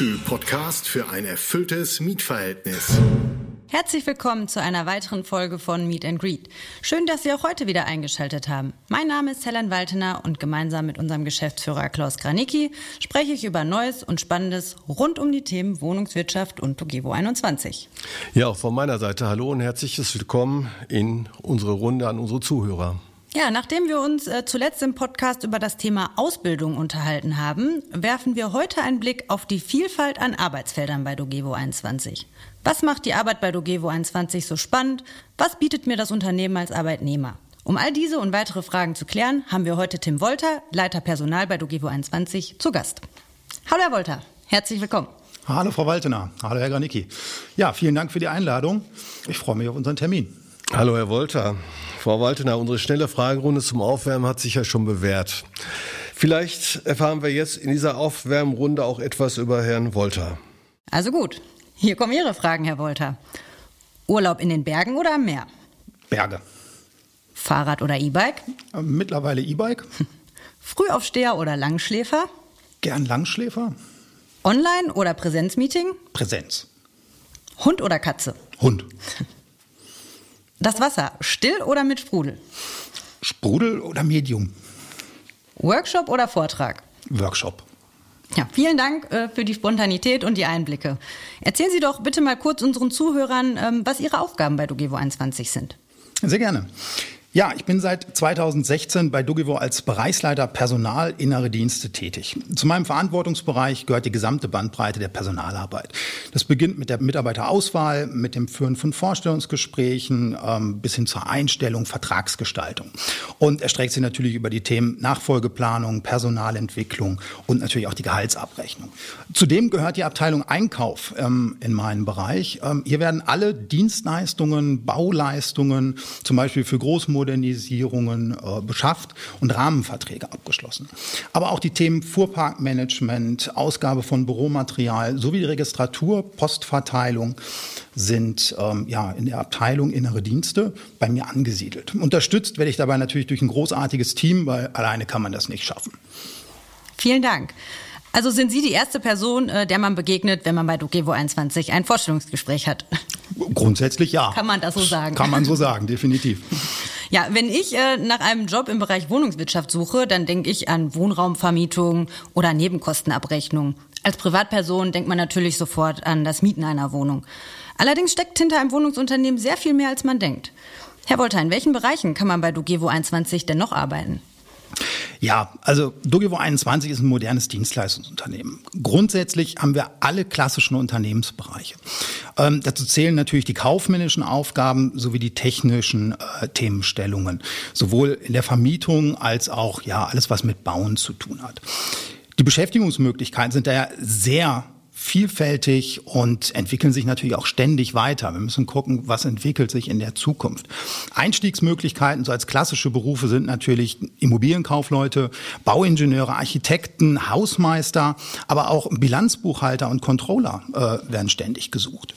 Wohnfühl-Podcast für ein erfülltes Mietverhältnis. Herzlich willkommen zu einer weiteren Folge von Meet and Greet. Schön, dass Sie auch heute wieder eingeschaltet haben. Mein Name ist Helen Waltener und gemeinsam mit unserem Geschäftsführer Klaus Granicki spreche ich über Neues und Spannendes rund um die Themen Wohnungswirtschaft und Togevo 21. Ja, auch von meiner Seite hallo und herzliches Willkommen in unsere Runde an unsere Zuhörer. Ja, nachdem wir uns äh, zuletzt im Podcast über das Thema Ausbildung unterhalten haben, werfen wir heute einen Blick auf die Vielfalt an Arbeitsfeldern bei Dogevo 21. Was macht die Arbeit bei Dogevo 21 so spannend? Was bietet mir das Unternehmen als Arbeitnehmer? Um all diese und weitere Fragen zu klären, haben wir heute Tim Wolter, Leiter Personal bei Dogevo 21, zu Gast. Hallo Herr Wolter, herzlich willkommen. Hallo Frau Waltener, hallo Herr Granicki. Ja, vielen Dank für die Einladung. Ich freue mich auf unseren Termin. Hallo Herr Wolter. Frau Waltener, unsere schnelle Fragerunde zum Aufwärmen hat sich ja schon bewährt. Vielleicht erfahren wir jetzt in dieser Aufwärmrunde auch etwas über Herrn Wolter. Also gut, hier kommen Ihre Fragen, Herr Wolter. Urlaub in den Bergen oder am Meer? Berge. Fahrrad oder E-Bike? Mittlerweile E-Bike. Frühaufsteher oder Langschläfer? Gern Langschläfer. Online- oder Präsenzmeeting? Präsenz. Hund oder Katze? Hund. Das Wasser, still oder mit Sprudel? Sprudel oder Medium? Workshop oder Vortrag? Workshop. Ja, vielen Dank äh, für die Spontanität und die Einblicke. Erzählen Sie doch bitte mal kurz unseren Zuhörern, ähm, was Ihre Aufgaben bei Dogevo 21 sind. Sehr gerne. Ja, ich bin seit 2016 bei Dugivo als Bereichsleiter Personal Innere Dienste tätig. Zu meinem Verantwortungsbereich gehört die gesamte Bandbreite der Personalarbeit. Das beginnt mit der Mitarbeiterauswahl, mit dem Führen von Vorstellungsgesprächen ähm, bis hin zur Einstellung, Vertragsgestaltung. Und erstreckt sich natürlich über die Themen Nachfolgeplanung, Personalentwicklung und natürlich auch die Gehaltsabrechnung. Zudem gehört die Abteilung Einkauf ähm, in meinen Bereich. Ähm, hier werden alle Dienstleistungen, Bauleistungen, zum Beispiel für Großmodelle, Modernisierungen äh, beschafft und Rahmenverträge abgeschlossen. Aber auch die Themen Fuhrparkmanagement, Ausgabe von Büromaterial sowie die Registratur, Postverteilung sind ähm, ja in der Abteilung Innere Dienste bei mir angesiedelt. Unterstützt werde ich dabei natürlich durch ein großartiges Team, weil alleine kann man das nicht schaffen. Vielen Dank. Also sind Sie die erste Person, äh, der man begegnet, wenn man bei Dogevo 21 ein Vorstellungsgespräch hat? Grundsätzlich ja. Kann man das so sagen? Kann man so sagen, definitiv. Ja, wenn ich äh, nach einem Job im Bereich Wohnungswirtschaft suche, dann denke ich an Wohnraumvermietung oder Nebenkostenabrechnung. Als Privatperson denkt man natürlich sofort an das Mieten einer Wohnung. Allerdings steckt hinter einem Wohnungsunternehmen sehr viel mehr, als man denkt. Herr Wolter, in welchen Bereichen kann man bei Dogevo 21 denn noch arbeiten? Ja, also Dogevo 21 ist ein modernes Dienstleistungsunternehmen. Grundsätzlich haben wir alle klassischen Unternehmensbereiche. Ähm, dazu zählen natürlich die kaufmännischen Aufgaben sowie die technischen äh, Themenstellungen, sowohl in der Vermietung als auch ja alles, was mit Bauen zu tun hat. Die Beschäftigungsmöglichkeiten sind daher sehr vielfältig und entwickeln sich natürlich auch ständig weiter. Wir müssen gucken, was entwickelt sich in der Zukunft. Einstiegsmöglichkeiten, so als klassische Berufe sind natürlich Immobilienkaufleute, Bauingenieure, Architekten, Hausmeister, aber auch Bilanzbuchhalter und Controller äh, werden ständig gesucht.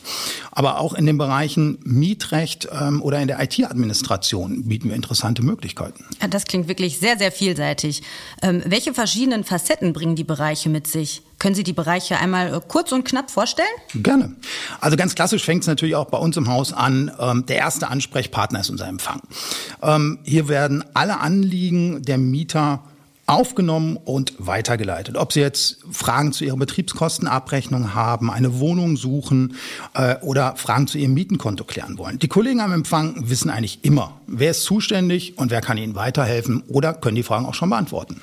Aber auch in den Bereichen Mietrecht ähm, oder in der IT-Administration bieten wir interessante Möglichkeiten. Das klingt wirklich sehr, sehr vielseitig. Ähm, welche verschiedenen Facetten bringen die Bereiche mit sich? Können Sie die Bereiche einmal äh, kurz und knapp vorstellen? Gerne. Also ganz klassisch fängt es natürlich auch bei uns im Haus an. Ähm, der erste Ansprechpartner ist unser Empfang. Ähm, hier werden alle Anliegen der Mieter aufgenommen und weitergeleitet. Ob Sie jetzt Fragen zu Ihrer Betriebskostenabrechnung haben, eine Wohnung suchen äh, oder Fragen zu Ihrem Mietenkonto klären wollen. Die Kollegen am Empfang wissen eigentlich immer, wer ist zuständig und wer kann Ihnen weiterhelfen oder können die Fragen auch schon beantworten.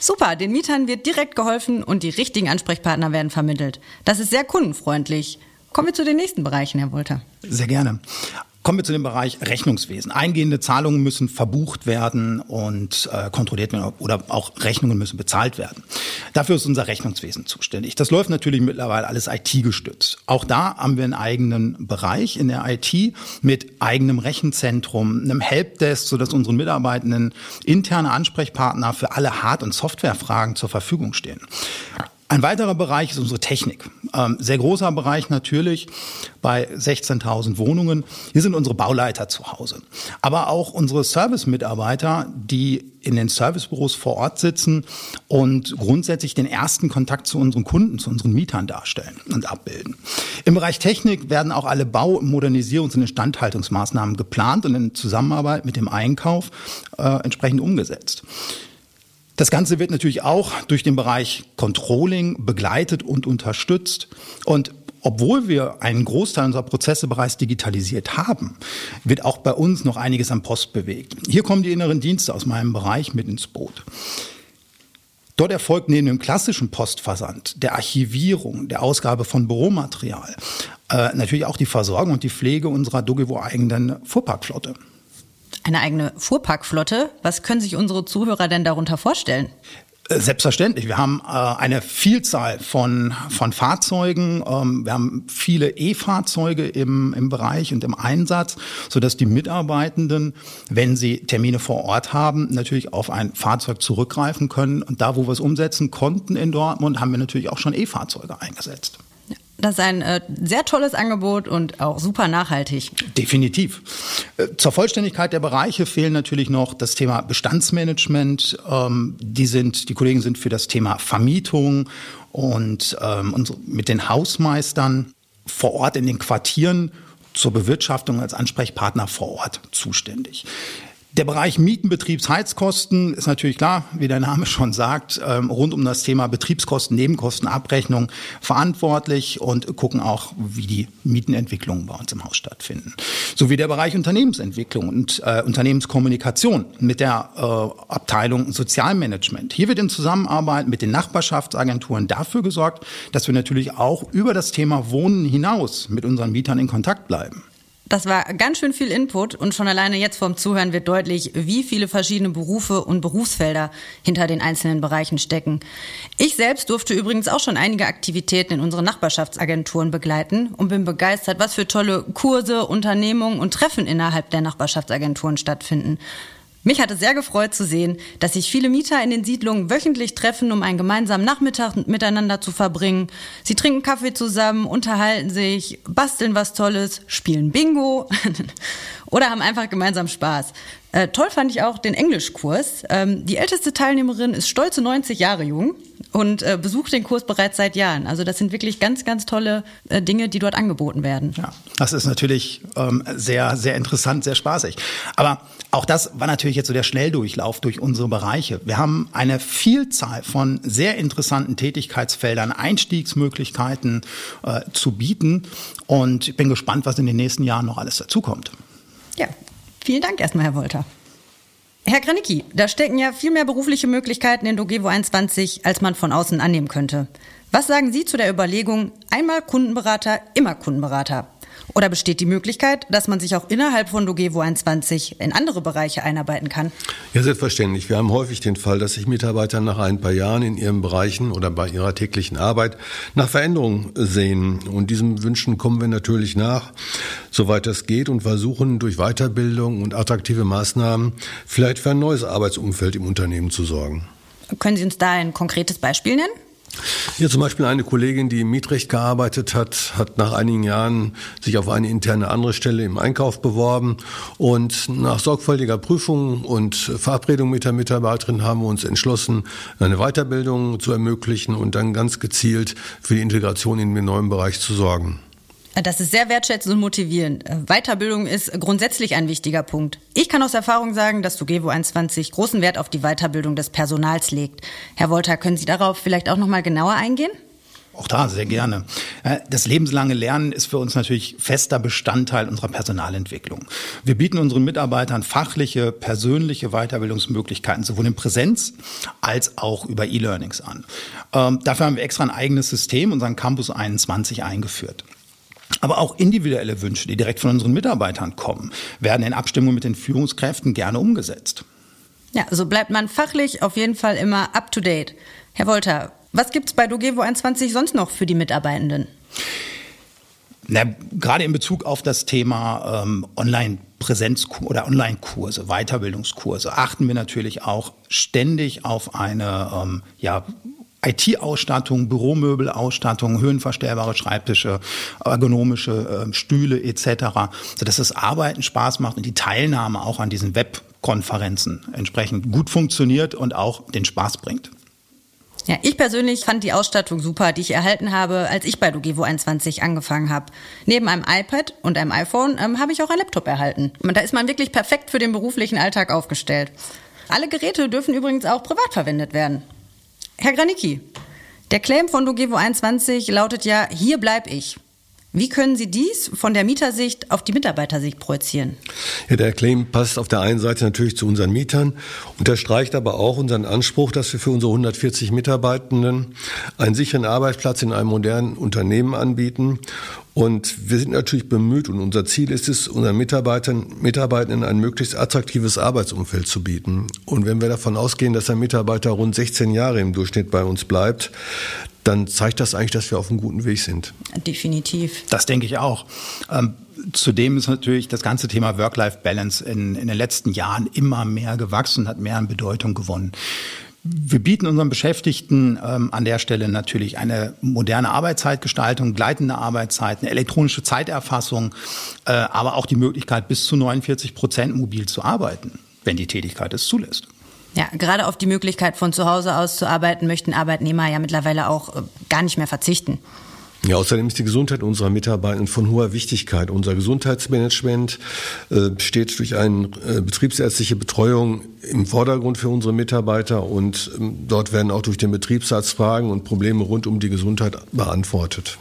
Super, den Mietern wird direkt geholfen und die richtigen Ansprechpartner werden vermittelt. Das ist sehr kundenfreundlich. Kommen wir zu den nächsten Bereichen, Herr Wolter. Sehr gerne. Kommen wir zu dem Bereich Rechnungswesen. Eingehende Zahlungen müssen verbucht werden und äh, kontrolliert werden oder auch Rechnungen müssen bezahlt werden. Dafür ist unser Rechnungswesen zuständig. Das läuft natürlich mittlerweile alles IT-gestützt. Auch da haben wir einen eigenen Bereich in der IT mit eigenem Rechenzentrum, einem Helpdesk, sodass unseren Mitarbeitenden interne Ansprechpartner für alle Hard- und Softwarefragen zur Verfügung stehen. Ein weiterer Bereich ist unsere Technik. Ähm, sehr großer Bereich natürlich bei 16.000 Wohnungen. Hier sind unsere Bauleiter zu Hause. Aber auch unsere Service-Mitarbeiter, die in den Servicebüros vor Ort sitzen und grundsätzlich den ersten Kontakt zu unseren Kunden, zu unseren Mietern darstellen und abbilden. Im Bereich Technik werden auch alle Bau-, Modernisierungs- und Instandhaltungsmaßnahmen geplant und in Zusammenarbeit mit dem Einkauf äh, entsprechend umgesetzt. Das Ganze wird natürlich auch durch den Bereich Controlling begleitet und unterstützt. Und obwohl wir einen Großteil unserer Prozesse bereits digitalisiert haben, wird auch bei uns noch einiges am Post bewegt. Hier kommen die inneren Dienste aus meinem Bereich mit ins Boot. Dort erfolgt neben dem klassischen Postversand, der Archivierung, der Ausgabe von Büromaterial, äh, natürlich auch die Versorgung und die Pflege unserer Dogevo eigenen Fuhrparkflotte. Eine eigene Fuhrparkflotte? Was können sich unsere Zuhörer denn darunter vorstellen? Äh, selbstverständlich. Wir haben äh, eine Vielzahl von, von Fahrzeugen. Ähm, wir haben viele E-Fahrzeuge im, im Bereich und im Einsatz, sodass die Mitarbeitenden, wenn sie Termine vor Ort haben, natürlich auf ein Fahrzeug zurückgreifen können. Und da, wo wir es umsetzen konnten in Dortmund, haben wir natürlich auch schon E-Fahrzeuge eingesetzt. Das ist ein äh, sehr tolles Angebot und auch super nachhaltig. Definitiv. Äh, zur Vollständigkeit der Bereiche fehlen natürlich noch das Thema Bestandsmanagement. Ähm, die sind, die Kollegen sind für das Thema Vermietung und, ähm, und mit den Hausmeistern vor Ort in den Quartieren zur Bewirtschaftung als Ansprechpartner vor Ort zuständig. Der Bereich Mieten, Betriebsheizkosten ist natürlich klar, wie der Name schon sagt, ähm, rund um das Thema Betriebskosten, Nebenkostenabrechnung verantwortlich und gucken auch, wie die Mietenentwicklungen bei uns im Haus stattfinden. Sowie der Bereich Unternehmensentwicklung und äh, Unternehmenskommunikation mit der äh, Abteilung Sozialmanagement. Hier wird in Zusammenarbeit mit den Nachbarschaftsagenturen dafür gesorgt, dass wir natürlich auch über das Thema Wohnen hinaus mit unseren Mietern in Kontakt bleiben. Das war ganz schön viel Input und schon alleine jetzt vom Zuhören wird deutlich, wie viele verschiedene Berufe und Berufsfelder hinter den einzelnen Bereichen stecken. Ich selbst durfte übrigens auch schon einige Aktivitäten in unseren Nachbarschaftsagenturen begleiten und bin begeistert, was für tolle Kurse, Unternehmungen und Treffen innerhalb der Nachbarschaftsagenturen stattfinden. Mich hat es sehr gefreut zu sehen, dass sich viele Mieter in den Siedlungen wöchentlich treffen, um einen gemeinsamen Nachmittag miteinander zu verbringen. Sie trinken Kaffee zusammen, unterhalten sich, basteln was Tolles, spielen Bingo oder haben einfach gemeinsam Spaß. Äh, toll fand ich auch den Englischkurs. Ähm, die älteste Teilnehmerin ist stolze 90 Jahre jung und äh, besucht den Kurs bereits seit Jahren. Also das sind wirklich ganz, ganz tolle äh, Dinge, die dort angeboten werden. Ja, das ist natürlich ähm, sehr, sehr interessant, sehr spaßig. Aber auch das war natürlich jetzt so der Schnelldurchlauf durch unsere Bereiche. Wir haben eine Vielzahl von sehr interessanten Tätigkeitsfeldern, Einstiegsmöglichkeiten äh, zu bieten. Und ich bin gespannt, was in den nächsten Jahren noch alles dazukommt. Ja, vielen Dank erstmal, Herr Wolter. Herr Granicki, da stecken ja viel mehr berufliche Möglichkeiten in Dogevo 21, als man von außen annehmen könnte. Was sagen Sie zu der Überlegung, einmal Kundenberater, immer Kundenberater? Oder besteht die Möglichkeit, dass man sich auch innerhalb von Dogevo 21 in andere Bereiche einarbeiten kann? Ja, selbstverständlich. Wir haben häufig den Fall, dass sich Mitarbeiter nach ein paar Jahren in ihren Bereichen oder bei ihrer täglichen Arbeit nach Veränderungen sehen. Und diesem Wünschen kommen wir natürlich nach, soweit das geht, und versuchen durch Weiterbildung und attraktive Maßnahmen vielleicht für ein neues Arbeitsumfeld im Unternehmen zu sorgen. Können Sie uns da ein konkretes Beispiel nennen? Hier zum Beispiel eine Kollegin, die im Mietrecht gearbeitet hat, hat nach einigen Jahren sich auf eine interne andere Stelle im Einkauf beworben und nach sorgfältiger Prüfung und Verabredung mit der Mitarbeiterin haben wir uns entschlossen, eine Weiterbildung zu ermöglichen und dann ganz gezielt für die Integration in den neuen Bereich zu sorgen. Das ist sehr wertschätzend und motivierend. Weiterbildung ist grundsätzlich ein wichtiger Punkt. Ich kann aus Erfahrung sagen, dass Dugevo 21 großen Wert auf die Weiterbildung des Personals legt. Herr Wolter, können Sie darauf vielleicht auch noch mal genauer eingehen? Auch da sehr gerne. Äh, das lebenslange Lernen ist für uns natürlich fester Bestandteil unserer Personalentwicklung. Wir bieten unseren Mitarbeitern fachliche, persönliche Weiterbildungsmöglichkeiten sowohl in Präsenz als auch über E-Learnings an. Ähm, dafür haben wir extra ein eigenes System, unseren Campus 21, eingeführt. Aber auch individuelle Wünsche, die direkt von unseren Mitarbeitern kommen, werden in Abstimmung mit den Führungskräften gerne umgesetzt. Ja, so bleibt man fachlich auf jeden Fall immer up to date. Herr Wolter, was gibt es bei Dogevo 21 sonst noch für die Mitarbeitenden? Na, gerade in Bezug auf das Thema ähm, Online-Präsenzkurse oder Online-Kurse, Weiterbildungskurse, achten wir natürlich auch ständig auf eine ähm, ja, IT-Ausstattung, Büromöbelausstattung, höhenverstellbare Schreibtische, ergonomische äh, Stühle etc., sodass das Arbeiten Spaß macht und die Teilnahme auch an diesen Webkonferenzen entsprechend gut funktioniert und auch den Spaß bringt. Ja, ich persönlich fand die Ausstattung super, die ich erhalten habe, als ich bei Dogevo 21 angefangen habe. Neben einem iPad und einem iPhone ähm, habe ich auch ein Laptop erhalten. Und da ist man wirklich perfekt für den beruflichen Alltag aufgestellt. Alle Geräte dürfen übrigens auch privat verwendet werden. Herr Granicki, der Claim von Dogevo 21 lautet ja, hier bleib ich. Wie können Sie dies von der Mietersicht auf die Mitarbeitersicht projizieren? Ja, der Claim passt auf der einen Seite natürlich zu unseren Mietern, unterstreicht aber auch unseren Anspruch, dass wir für unsere 140 Mitarbeitenden einen sicheren Arbeitsplatz in einem modernen Unternehmen anbieten. Und wir sind natürlich bemüht und unser Ziel ist es, unseren Mitarbeitern, Mitarbeitenden ein möglichst attraktives Arbeitsumfeld zu bieten. Und wenn wir davon ausgehen, dass ein Mitarbeiter rund 16 Jahre im Durchschnitt bei uns bleibt, dann zeigt das eigentlich, dass wir auf einem guten Weg sind. Definitiv. Das denke ich auch. Ähm, zudem ist natürlich das ganze Thema Work-Life-Balance in, in den letzten Jahren immer mehr gewachsen, hat mehr an Bedeutung gewonnen. Wir bieten unseren Beschäftigten ähm, an der Stelle natürlich eine moderne Arbeitszeitgestaltung, gleitende Arbeitszeiten, elektronische Zeiterfassung, äh, aber auch die Möglichkeit, bis zu 49 Prozent mobil zu arbeiten, wenn die Tätigkeit es zulässt. Ja, gerade auf die Möglichkeit von zu Hause aus zu arbeiten möchten Arbeitnehmer ja mittlerweile auch äh, gar nicht mehr verzichten. Ja, außerdem ist die Gesundheit unserer Mitarbeiter von hoher Wichtigkeit. Unser Gesundheitsmanagement äh, steht durch eine äh, betriebsärztliche Betreuung im Vordergrund für unsere Mitarbeiter und ähm, dort werden auch durch den Betriebsarzt Fragen und Probleme rund um die Gesundheit beantwortet.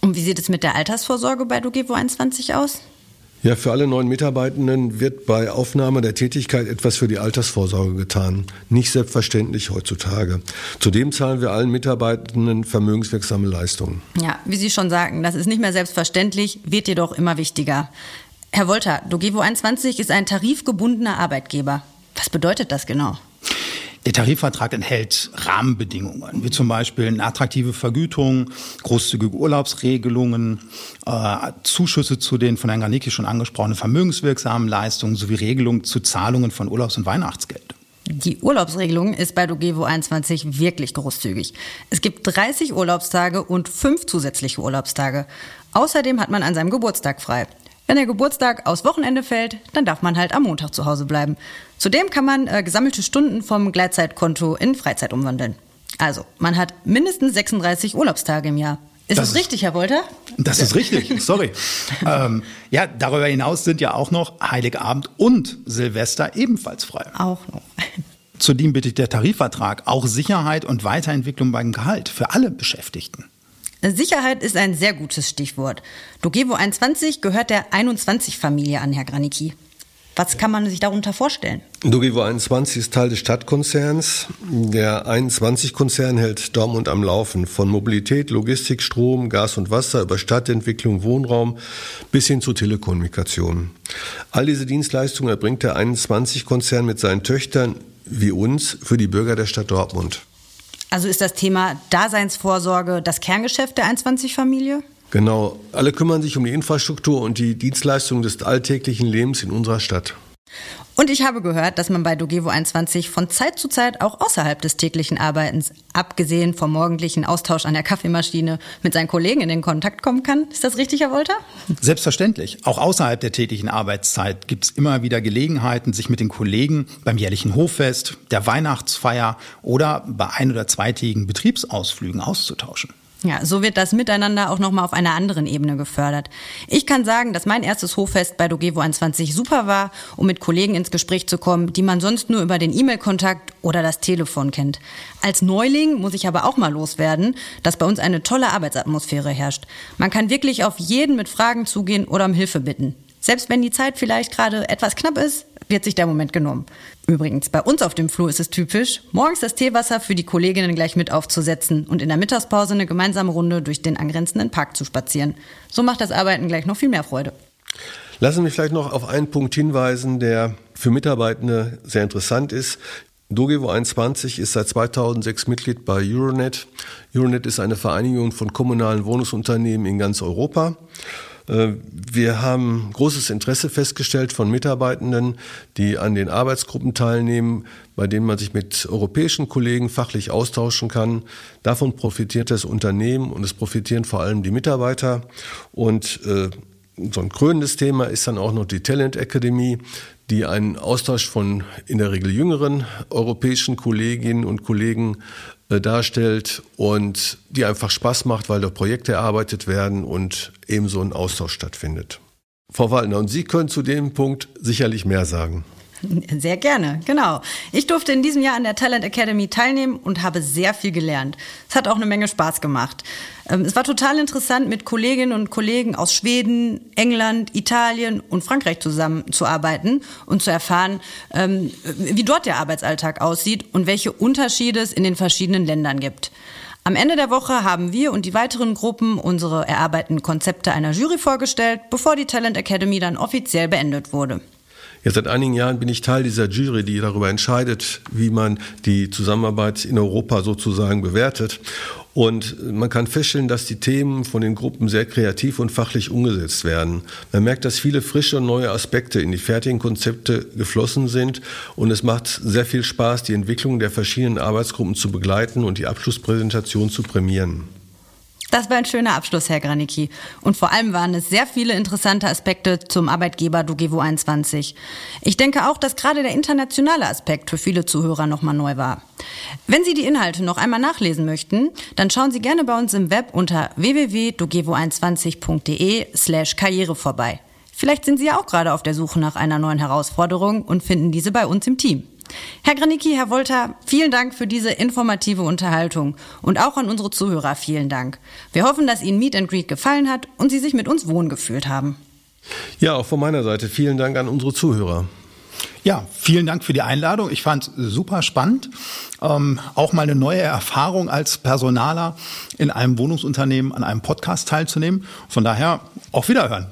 Und wie sieht es mit der Altersvorsorge bei Dogevo 21 aus? Ja, für alle neuen Mitarbeitenden wird bei Aufnahme der Tätigkeit etwas für die Altersvorsorge getan. Nicht selbstverständlich heutzutage. Zudem zahlen wir allen Mitarbeitenden vermögenswirksame Leistungen. Ja, wie Sie schon sagen, das ist nicht mehr selbstverständlich, wird jedoch immer wichtiger. Herr Wolter, Dogevo 21 ist ein tarifgebundener Arbeitgeber. Was bedeutet das genau? Der Tarifvertrag enthält Rahmenbedingungen, wie zum Beispiel eine attraktive Vergütung, großzügige Urlaubsregelungen, äh, Zuschüsse zu den von Herrn Garnicki schon angesprochenen vermögenswirksamen Leistungen sowie Regelungen zu Zahlungen von Urlaubs- und Weihnachtsgeld. Die Urlaubsregelung ist bei Dogevo 21 wirklich großzügig. Es gibt 30 Urlaubstage und fünf zusätzliche Urlaubstage. Außerdem hat man an seinem Geburtstag frei. Wenn der Geburtstag aus Wochenende fällt, dann darf man halt am Montag zu Hause bleiben. Zudem kann man äh, gesammelte Stunden vom Gleitzeitkonto in Freizeit umwandeln. Also, man hat mindestens 36 Urlaubstage im Jahr. Ist das, das richtig, Herr Wolter? Das ist richtig, sorry. ähm, ja, darüber hinaus sind ja auch noch Heiligabend und Silvester ebenfalls frei. Auch noch. Zudem bietet der Tarifvertrag auch Sicherheit und Weiterentwicklung beim Gehalt für alle Beschäftigten. Sicherheit ist ein sehr gutes Stichwort. Dogevo 21 gehört der 21-Familie an, Herr Granicki. Was kann man sich darunter vorstellen? Dogevo 21 ist Teil des Stadtkonzerns. Der 21-Konzern hält Dortmund am Laufen. Von Mobilität, Logistik, Strom, Gas und Wasser über Stadtentwicklung, Wohnraum bis hin zu Telekommunikation. All diese Dienstleistungen erbringt der 21-Konzern mit seinen Töchtern wie uns für die Bürger der Stadt Dortmund. Also ist das Thema Daseinsvorsorge das Kerngeschäft der 21-Familie? Genau. Alle kümmern sich um die Infrastruktur und die Dienstleistungen des alltäglichen Lebens in unserer Stadt. Und ich habe gehört, dass man bei Dogevo 21 von Zeit zu Zeit auch außerhalb des täglichen Arbeitens, abgesehen vom morgendlichen Austausch an der Kaffeemaschine, mit seinen Kollegen in den Kontakt kommen kann. Ist das richtig, Herr Wolter? Selbstverständlich. Auch außerhalb der täglichen Arbeitszeit gibt es immer wieder Gelegenheiten, sich mit den Kollegen beim jährlichen Hoffest, der Weihnachtsfeier oder bei ein- oder zweitägigen Betriebsausflügen auszutauschen. Ja, so wird das Miteinander auch nochmal auf einer anderen Ebene gefördert. Ich kann sagen, dass mein erstes Hoffest bei Dogevo 21 super war, um mit Kollegen ins Gespräch zu kommen, die man sonst nur über den E-Mail-Kontakt oder das Telefon kennt. Als Neuling muss ich aber auch mal loswerden, dass bei uns eine tolle Arbeitsatmosphäre herrscht. Man kann wirklich auf jeden mit Fragen zugehen oder um Hilfe bitten. Selbst wenn die Zeit vielleicht gerade etwas knapp ist, wird sich der Moment genommen. Übrigens, bei uns auf dem Flur ist es typisch, morgens das Teewasser für die Kolleginnen gleich mit aufzusetzen und in der Mittagspause eine gemeinsame Runde durch den angrenzenden Park zu spazieren. So macht das Arbeiten gleich noch viel mehr Freude. Lassen Sie mich vielleicht noch auf einen Punkt hinweisen, der für Mitarbeitende sehr interessant ist. Dogevo 21 ist seit 2006 Mitglied bei Euronet. Euronet ist eine Vereinigung von kommunalen Wohnungsunternehmen in ganz Europa. Äh, wir haben großes Interesse festgestellt von Mitarbeitenden, die an den Arbeitsgruppen teilnehmen, bei denen man sich mit europäischen Kollegen fachlich austauschen kann. Davon profitiert das Unternehmen und es profitieren vor allem die Mitarbeiter. Und äh, so ein krönendes Thema ist dann auch noch die Talent Academy, die einen Austausch von in der Regel jüngeren europäischen Kolleginnen und Kollegen äh, darstellt und die einfach Spaß macht, weil da Projekte erarbeitet werden und ebenso ein Austausch stattfindet. Frau Waldner, und Sie können zu dem Punkt sicherlich mehr sagen. Sehr gerne, genau. Ich durfte in diesem Jahr an der Talent Academy teilnehmen und habe sehr viel gelernt. Es hat auch eine Menge Spaß gemacht. Ähm, es war total interessant, mit Kolleginnen und Kollegen aus Schweden, England, Italien und Frankreich zusammenzuarbeiten und zu erfahren, ähm, wie dort der Arbeitsalltag aussieht und welche Unterschiede es in den verschiedenen Ländern gibt. Am Ende der Woche haben wir und die weiteren Gruppen unsere erarbeiteten Konzepte einer Jury vorgestellt, bevor die Talent Academy dann offiziell beendet wurde. Ja, seit einigen Jahren bin ich Teil dieser Jury, die darüber entscheidet, wie man die Zusammenarbeit in Europa sozusagen bewertet. Und man kann feststellen, dass die Themen von den Gruppen sehr kreativ und fachlich umgesetzt werden. Man merkt, dass viele frische und neue Aspekte in die fertigen Konzepte geflossen sind. Und es macht sehr viel Spaß, die Entwicklung der verschiedenen Arbeitsgruppen zu begleiten und die Abschlusspräsentation zu prämieren. Das war ein schöner Abschluss, Herr Granicki. Und vor allem waren es sehr viele interessante Aspekte zum Arbeitgeber Dugevo 21. Ich denke auch, dass gerade der internationale Aspekt für viele Zuhörer nochmal neu war. Wenn Sie die Inhalte noch einmal nachlesen möchten, dann schauen Sie gerne bei uns im Web unter www.dugevo21.de slash Karriere vorbei. Vielleicht sind Sie ja auch gerade auf der Suche nach einer neuen Herausforderung und finden diese bei uns im Team. Herr Granicki, Herr Wolter, vielen Dank für diese informative Unterhaltung und auch an unsere Zuhörer vielen Dank. Wir hoffen, dass Ihnen Meet and Greet gefallen hat und Sie sich mit uns wohlgefühlt haben. Ja, auch von meiner Seite vielen Dank an unsere Zuhörer. Ja, vielen Dank für die Einladung. Ich fand super spannend. Ähm, auch mal eine neue Erfahrung als Personaler in einem Wohnungsunternehmen an einem Podcast teilzunehmen. Von daher auf Wiederhören.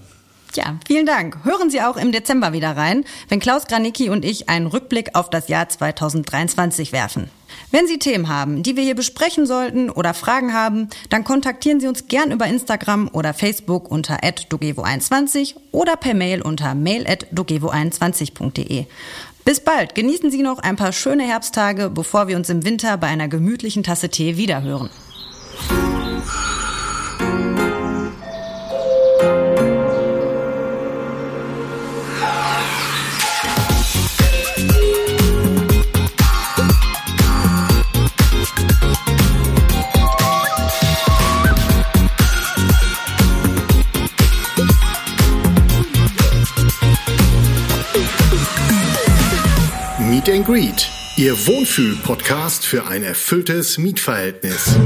Ja, vielen Dank. Hören Sie auch im Dezember wieder rein, wenn Klaus Granicki und ich einen Rückblick auf das Jahr 2023 werfen. Wenn Sie Themen haben, die wir hier besprechen sollten oder Fragen haben, dann kontaktieren Sie uns gern über Instagram oder Facebook unter dogevo21 oder per Mail unter mail@dogevo21.de. Bis bald. Genießen Sie noch ein paar schöne Herbsttage, bevor wir uns im Winter bei einer gemütlichen Tasse Tee wiederhören. Greet, Ihr Wohnfühl-Podcast für ein erfülltes Mietverhältnis.